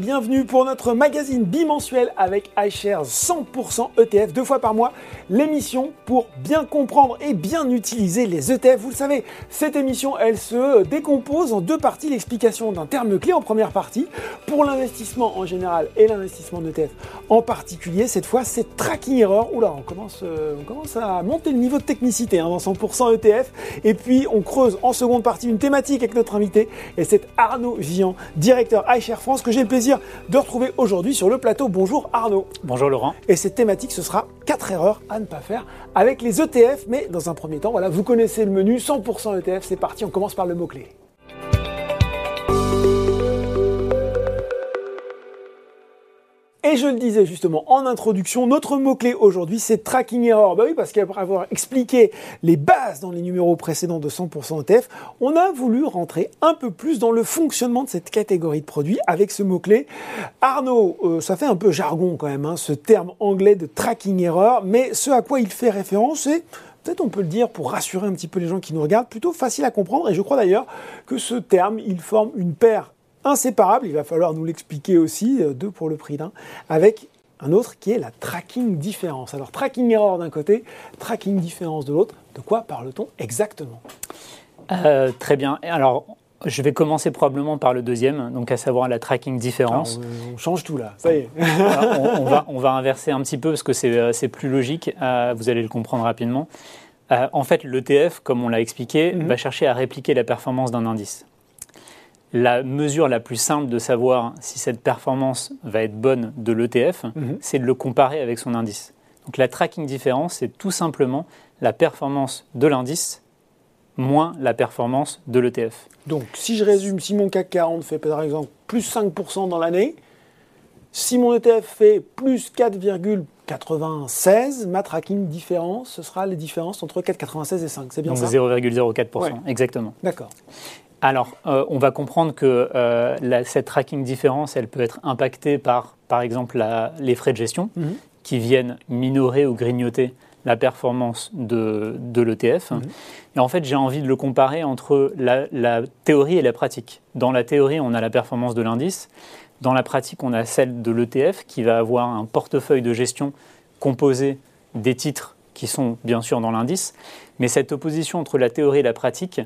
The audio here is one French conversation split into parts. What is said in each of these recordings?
bienvenue pour notre magazine bimensuel avec iShares 100% ETF, deux fois par mois, l'émission pour bien comprendre et bien utiliser les ETF. Vous le savez, cette émission, elle se décompose en deux parties, l'explication d'un terme clé en première partie, pour l'investissement en général et l'investissement en ETF en particulier, cette fois c'est tracking error. Oula, on commence, euh, on commence à monter le niveau de technicité hein, dans 100% ETF, et puis on creuse en seconde partie une thématique avec notre invité, et c'est Arnaud Vian, directeur iShare France, que j'ai le plaisir de retrouver aujourd'hui sur le plateau. Bonjour Arnaud. Bonjour Laurent. Et cette thématique, ce sera 4 erreurs à ne pas faire avec les ETF. Mais dans un premier temps, voilà, vous connaissez le menu 100% ETF. C'est parti, on commence par le mot-clé. Et je le disais justement en introduction, notre mot-clé aujourd'hui c'est tracking error. Bah oui, parce qu'après avoir expliqué les bases dans les numéros précédents de 100% ETF, on a voulu rentrer un peu plus dans le fonctionnement de cette catégorie de produits avec ce mot-clé. Arnaud, euh, ça fait un peu jargon quand même, hein, ce terme anglais de tracking error, mais ce à quoi il fait référence, c'est peut-être on peut le dire pour rassurer un petit peu les gens qui nous regardent, plutôt facile à comprendre. Et je crois d'ailleurs que ce terme, il forme une paire inséparable, il va falloir nous l'expliquer aussi, euh, deux pour le prix d'un, avec un autre qui est la tracking différence. Alors tracking error d'un côté, tracking différence de l'autre, de quoi parle-t-on exactement? Euh, Très bien. Alors je vais commencer probablement par le deuxième, donc à savoir la tracking différence. on, change tout là, ça y est. on, va, on, va, inverser un petit peu parce que c'est euh, plus logique, vous allez le comprendre rapidement. en fait, l'ETF, comme on l'a expliqué, mhm. va chercher à répliquer la performance d'un indice la mesure la plus simple de savoir si cette performance va être bonne de l'ETF, mhm. c'est de le comparer avec son indice. Donc la tracking différence, c'est tout simplement la performance de l'indice moins la performance de l'ETF. Donc si je résume, si mon CAC 40 fait par exemple plus 5% dans l'année, si mon ETF fait plus 4,96, ma tracking différence, ce sera les différences entre 4,96 et 5. C'est bien Donc ça 0,04%, exactement. D'accord. Alors, euh, on va comprendre que euh, cette tracking différence, elle peut être impactée par, par exemple, les frais de gestion mhm. qui viennent minorer ou grignoter la performance de, l'ETF. Mhm. Et en fait, j'ai envie de le comparer entre la, la, théorie et la pratique. Dans la théorie, on a la performance de l'indice. Dans la pratique, on a celle de l'ETF qui va avoir un portefeuille de gestion composé des titres qui sont bien sûr dans l'indice. Mais cette opposition entre la théorie et la pratique,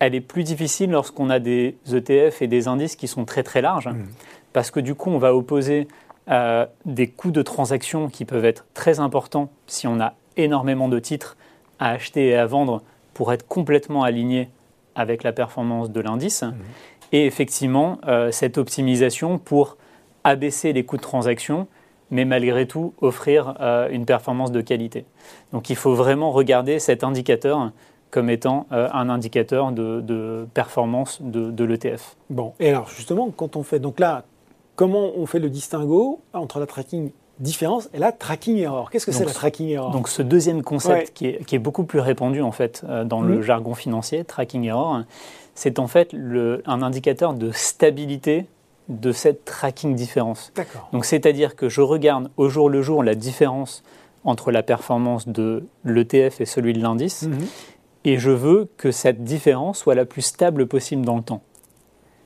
elle est plus difficile lorsqu'on a des ETF et des indices qui sont très très larges, mmh. parce que du coup, on va opposer euh, des coûts de transaction qui peuvent être très importants si on a énormément de titres à acheter et à vendre pour être complètement aligné avec la performance de l'indice. Mmh. Et effectivement, euh, cette optimisation pour abaisser les coûts de transaction, mais malgré tout offrir euh, une performance de qualité. Donc il faut vraiment regarder cet indicateur comme étant euh, un indicateur de, performance de, l'ETF. Bon, et alors justement, quand on fait, donc là, comment on fait le distinguo entre la tracking différence et la tracking error? Qu'est-ce que c'est la tracking error? Donc ce deuxième concept qui, est, beaucoup plus répandu en fait euh, dans le mmh. jargon financier, tracking error, c'est en fait le, un indicateur de stabilité de cette tracking différence. Donc c'est-à-dire que je regarde au jour le jour la différence entre la performance de l'ETF et celui de l'indice. Mmh et je veux que cette différence soit la plus stable possible dans le temps.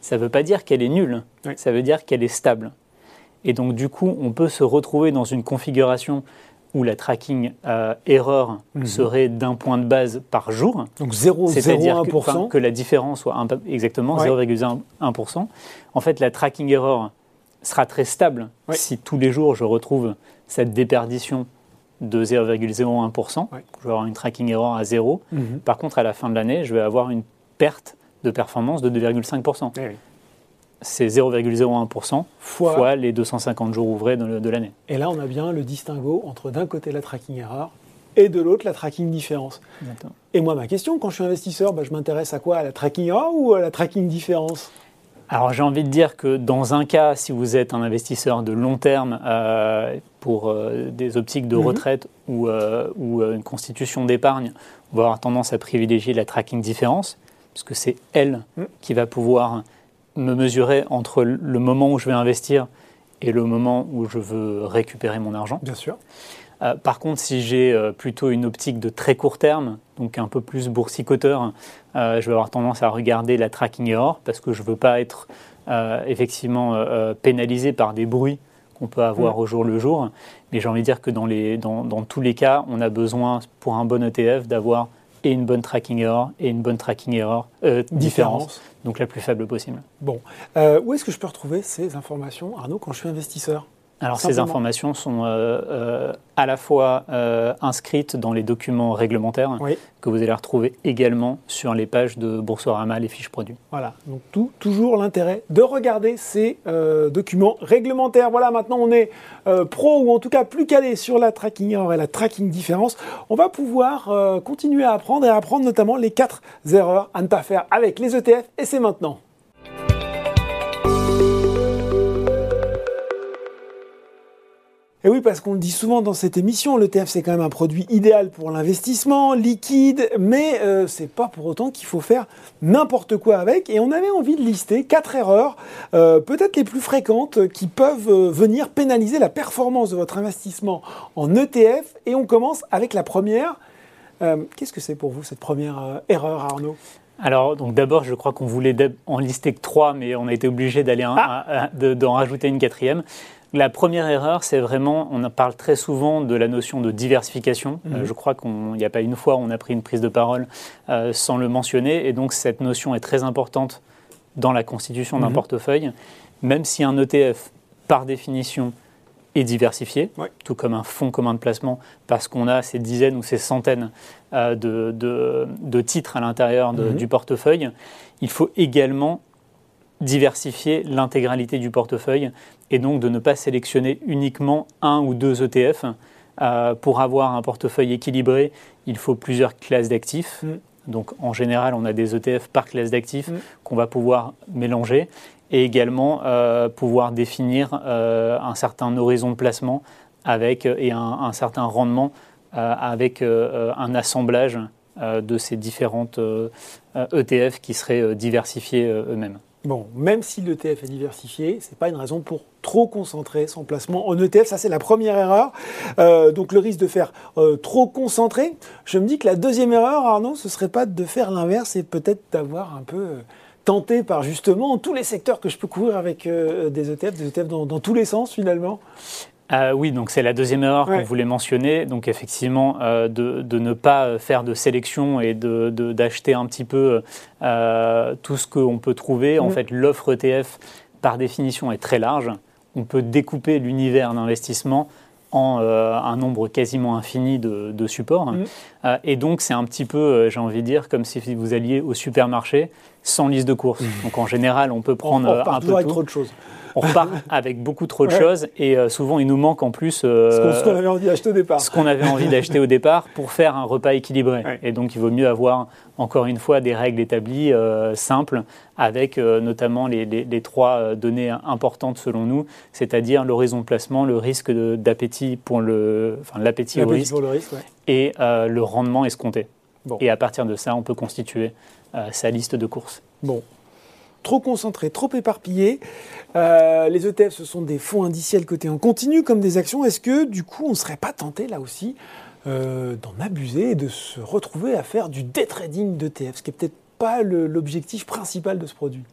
Ça ne veut pas dire qu'elle est nulle, ça veut dire qu'elle est stable. Et donc du coup, on peut se retrouver dans une configuration où la tracking euh, erreur mhm. serait d'un point de base par jour. Donc 0,01%. Que, que la différence soit exactement 0,1%. En fait, la tracking error sera très stable si tous les jours je retrouve cette déperdition de 0,01%. Je vais avoir une tracking error à zéro. Mhm. Par contre, à la fin de l'année, je vais avoir une perte de performance de 2,5%. Eh C'est 0,01% fois... les 250 jours ouvrés de, l'année. Et là, on a bien le distinguo entre d'un côté la tracking error et de l'autre la tracking différence. Et moi, ma question, quand je suis investisseur, bah, je m'intéresse à quoi? À la tracking error ou à la tracking différence? Alors j'ai envie de dire que dans un cas, si vous êtes un investisseur de long terme euh, pour euh, des optiques de mhm. retraite ou, euh, ou une constitution d'épargne, on va avoir tendance à privilégier la tracking différence, puisque c'est elle mhm. qui va pouvoir me mesurer entre le moment où je vais investir et le moment où je veux récupérer mon argent. Bien sûr. Euh, par contre, si j'ai euh, plutôt une optique de très court terme, donc un peu plus boursicoteur, euh, je vais avoir tendance à regarder la tracking error parce que je ne veux pas être effectivement pénalisé par des bruits qu'on peut avoir au jour le jour. Mais j'ai envie de dire que dans, les, dans, dans, tous les cas, on a besoin, pour un bon ETF, d'avoir et une bonne tracking error et une bonne tracking error différence, donc la plus faible possible. Bon, où est-ce que je peux retrouver ces informations, Arnaud, quand je suis investisseur? Alors ces informations sont euh, euh, à la fois euh, inscrites dans les documents réglementaires que vous allez retrouver également sur les pages de Boursorama, les fiches produits. Voilà, donc tout, toujours l'intérêt de regarder ces documents réglementaires. Voilà, maintenant on est pro ou en tout cas plus calé sur la tracking error et la tracking différence. On va pouvoir continuer à apprendre et à apprendre notamment les quatre erreurs à ne pas faire avec les ETF et c'est maintenant. Et oui, parce qu'on le dit souvent dans cette émission, l'ETF c'est quand même un produit idéal pour l'investissement, liquide, mais euh, c'est pas pour autant qu'il faut faire n'importe quoi avec. Et on avait envie de lister quatre erreurs, euh, peut-être les plus fréquentes, qui peuvent euh, venir pénaliser la performance de votre investissement en ETF. Et on commence avec la première. Qu'est-ce que c'est pour vous cette première erreur, Arnaud? Alors, donc d'abord, je crois qu'on voulait en lister que trois, mais on a été obligé d'aller ah. d'en rajouter une quatrième. La première erreur, c'est vraiment, on parle très souvent de la notion de diversification. Euh, mhm. je crois qu'il n'y a pas une fois on a pris une prise de parole euh, sans le mentionner. Et donc cette notion est très importante dans la constitution d'un mhm. portefeuille. Même si un ETF, par définition, est diversifié, tout comme un fonds commun de placement, parce qu'on a ces dizaines ou ces centaines euh, de, titres à l'intérieur mhm. du portefeuille, il faut également diversifier l'intégralité du portefeuille et donc de ne pas sélectionner uniquement un ou deux ETF. Euh, pour avoir un portefeuille équilibré, il faut plusieurs classes d'actifs. Mm. Donc en général, on a des ETF par classe d'actifs mm. qu'on va pouvoir mélanger et également euh, pouvoir définir euh, un certain horizon de placement avec, et un, certain rendement avec un assemblage de ces différentes ETF e qui seraient diversifiés eux-mêmes. Bon, même si l'ETF est diversifié, ce n'est pas une raison pour trop concentrer son placement en ETF. Ça, c'est la première erreur. Euh, donc, le risque de faire euh, trop concentré. Je me dis que la deuxième erreur, Arnaud, ce serait pas de faire l'inverse et peut-être d'avoir un peu euh, tenté par justement tous les secteurs que je peux couvrir avec des ETF, des ETF dans tous les sens finalement. Euh, oui, donc c'est la deuxième erreur qu'on voulait mentionner. Donc effectivement, euh, de, ne pas faire de sélection et d'acheter un petit peu euh, tout ce qu'on peut trouver. En mm. fait, l'offre ETF, par définition, est très large. On peut découper l'univers d'investissement en un nombre quasiment infini de, supports. Mm. et donc, c'est un petit peu, j'ai envie de dire, comme si vous alliez au supermarché sans liste de courses. Mm. Donc, en général, on peut prendre un peu trop de choses on repart avec beaucoup trop de choses et euh, souvent il nous manque en plus euh, ce qu'on avait envie d'acheter au départ. Ce qu'on avait envie d'acheter au départ pour faire un repas équilibré. Et donc il vaut mieux avoir encore une fois des règles établies euh, simples avec notamment les, trois données importantes selon nous, c'est-à-dire l'horizon de placement, le risque d'appétit pour le, enfin l'appétit au risque, et le rendement escompté. Et à partir de ça, on peut constituer sa liste de courses. Bon, trop concentré, trop éparpillé. Euh, les ETF, ce sont des fonds indiciels cotés en continu comme des actions. Est-ce que du coup, on ne serait pas tenté là aussi euh, d'en abuser et de se retrouver à faire du day trading d'ETF, ce qui n'est peut-être pas l'objectif principal de ce produit?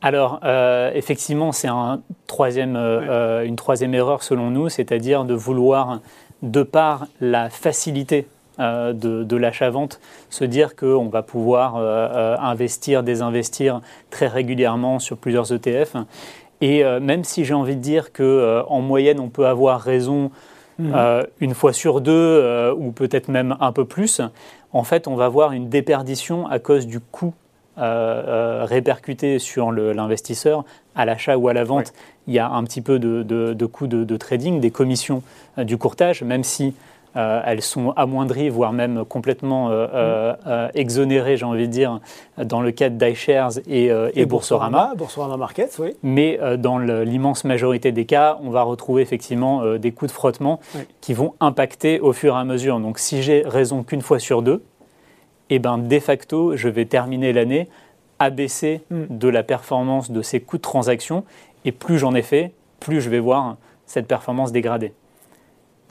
Alors, euh, effectivement, c'est un troisième, une troisième erreur selon nous, c'est-à-dire de vouloir, de par la facilité euh, de, l'achat-vente, se dire qu'on va pouvoir euh, euh, investir, désinvestir très régulièrement sur plusieurs ETF. Et même si j'ai envie de dire qu'en moyenne, on peut avoir raison mhm. une fois sur deux, ou peut-être même un peu plus, en fait, on va avoir une déperdition à cause du coût répercuté sur l'investisseur à l'achat ou à la vente. Il y a un petit peu de, de, coût de, trading, des commissions du courtage, même si euh, elles sont amoindries, voire même complètement euh, euh, exonérées, j'ai envie de dire, dans le cadre d'iShares et, et, Boursorama. Boursorama Markets, oui. Mais dans l'immense majorité des cas, on va retrouver effectivement des coûts de frottement qui vont impacter au fur et à mesure. Donc si j'ai raison qu'une fois sur deux, eh ben, de facto, je vais terminer l'année abaissé mm. de la performance de ces coûts de transaction. Et plus j'en ai fait, plus je vais voir cette performance dégradée.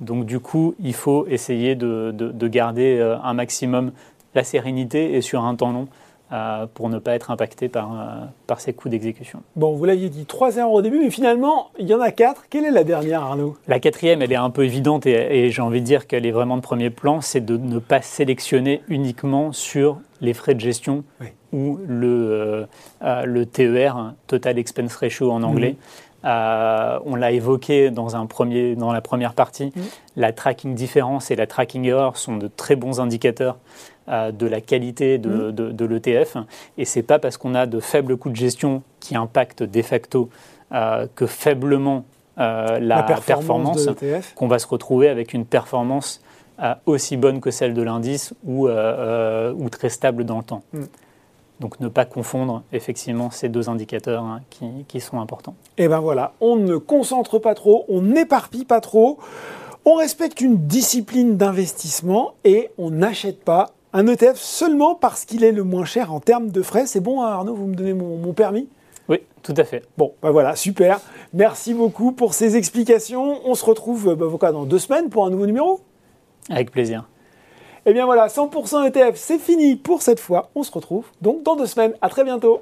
Donc du coup, il faut essayer de, garder euh, un maximum la sérénité et sur un temps long euh, pour ne pas être impacté par, euh, par ces coûts d'exécution. Bon, vous l'aviez dit, trois erreurs au début, mais finalement, il y en a quatre. Quelle est la dernière, Arnaud? La quatrième, elle est un peu évidente et, j'ai envie de dire qu'elle est vraiment de premier plan, c'est de ne pas sélectionner uniquement sur les frais de gestion ou le, euh, le TER, Total Expense Ratio en anglais. Mhm. on l'a évoqué dans, un premier, dans la première partie, la tracking différence et la tracking error sont de très bons indicateurs de la qualité de, mmh. l'ETF. Et c'est pas parce qu'on a de faibles coûts de gestion qui impactent de facto euh, que faiblement euh, la, performance, qu'on va se retrouver avec une performance euh, aussi bonne que celle de l'indice ou, ou, très stable dans le temps. Mmh. Donc ne pas confondre effectivement ces deux indicateurs hein, qui, qui, sont importants. Et ben voilà, on ne concentre pas trop, on n'éparpille pas trop, on respecte une discipline d'investissement et on n'achète pas un ETF seulement parce qu'il est le moins cher en termes de frais. C'est bon, hein, Arnaud, vous me donnez mon, permis? Oui, tout à fait. Bon, ben voilà, super. Merci beaucoup pour ces explications. On se retrouve bah, dans deux semaines pour un nouveau numéro. Avec plaisir. Et eh bien voilà, 100% ETF, c'est fini pour cette fois. On se retrouve donc dans deux semaines. À très bientôt.